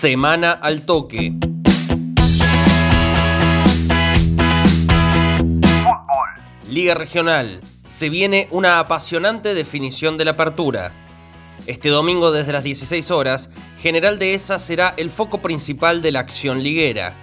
Semana al toque. Liga Regional. Se viene una apasionante definición de la apertura. Este domingo desde las 16 horas, General Dehesa será el foco principal de la acción liguera.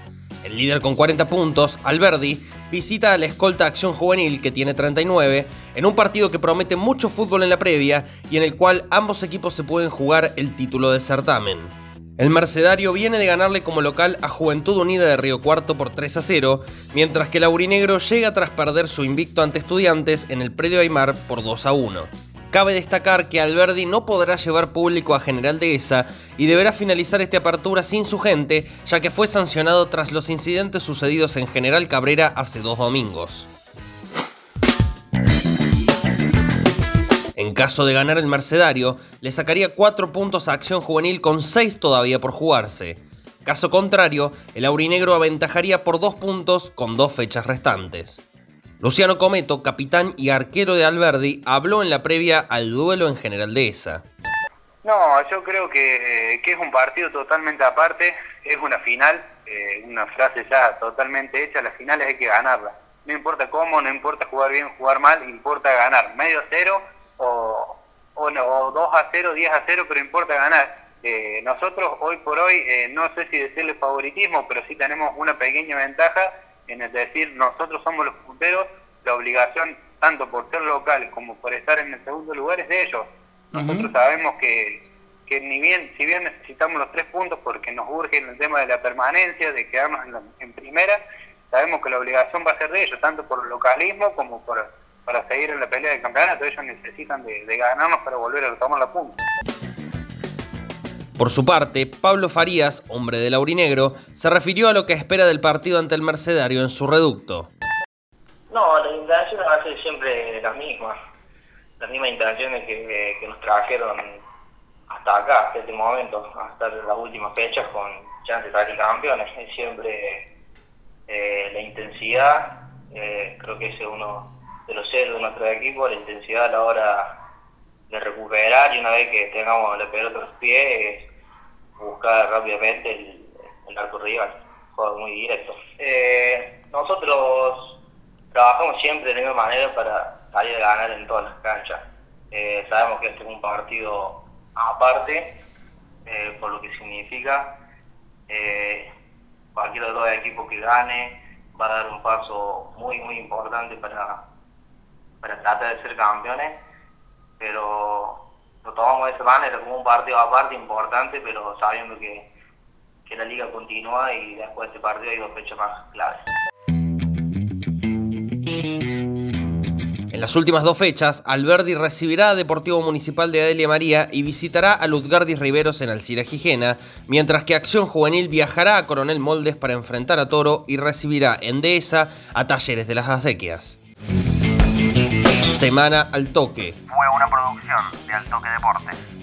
El líder con 40 puntos, Alberdi, visita a la escolta Acción Juvenil, que tiene 39, en un partido que promete mucho fútbol en la previa y en el cual ambos equipos se pueden jugar el título de certamen. El Mercedario viene de ganarle como local a Juventud Unida de Río Cuarto por 3 a 0, mientras que el Aurinegro llega tras perder su invicto ante Estudiantes en el Predio Aymar por 2 a 1. Cabe destacar que Alberdi no podrá llevar público a General Dehesa y deberá finalizar esta apertura sin su gente, ya que fue sancionado tras los incidentes sucedidos en General Cabrera hace dos domingos. En caso de ganar el Mercedario, le sacaría 4 puntos a Acción Juvenil con 6 todavía por jugarse. Caso contrario, el aurinegro aventajaría por 2 puntos con 2 fechas restantes. Luciano Cometo, capitán y arquero de Alberdi, habló en la previa al duelo en General Dehesa. No, yo creo que, es un partido totalmente aparte, es una final, eh, una frase ya totalmente hecha, las finales hay que ganarlas. No importa cómo, no importa jugar bien, jugar mal, importa ganar. Medio cero o, o, no, 2 a 0, 10 a 0, pero importa ganar. Eh, nosotros hoy por hoy, eh, no sé si decirle favoritismo, pero sí tenemos una pequeña ventaja en el decir nosotros somos los punteros, la obligación tanto por ser local como por estar en el segundo lugar es de ellos. Nosotros sabemos que, que ni bien, si bien necesitamos los tres puntos porque nos urge en el tema de la permanencia, de quedarnos en, en primera, sabemos que la obligación va a ser de ellos, tanto por localismo como por para seguir en la pelea del campeonato. Ellos necesitan de, ganarnos para volver a tomar la punta. Por su parte, Pablo Farías, hombre del Aurinegro, se refirió a lo que espera del partido ante el Mercedario en su reducto. No, las intenciones van a ser siempre las mismas. Las mismas intenciones que, nos trajeron hasta acá, hasta este momento, hasta las últimas fechas con chances de salir campeones. Es siempre eh, la intensidad, eh, creo que ese es uno de los ceros de nuestro equipo, la intensidad a la hora de recuperar y una vez que tengamos la pelota a los pies, buscar rápidamente el, arco rival, juego muy directo. Eh, nosotros trabajamos siempre de la misma manera para salir a ganar en todas las canchas. Eh, sabemos que este es un partido aparte, eh, por lo que significa cualquiera de los equipos que gane va a dar un paso muy muy importante para para tratar de ser campeones, pero lo tomamos de esa manera, como un partido aparte importante, pero sabiendo que, que la liga continúa y después de este partido hay dos fechas más claves. En las últimas dos fechas, Alberdi recibirá a Deportivo Municipal de Adelia María y visitará a Luzgardis Riveros en Alcira Gijena, mientras que Acción Juvenil viajará a Coronel Moldes para enfrentar a Toro y recibirá en Dehesa a Talleres de las Acequias. Semana al Toque. Fue una producción de Al Toque Deportes.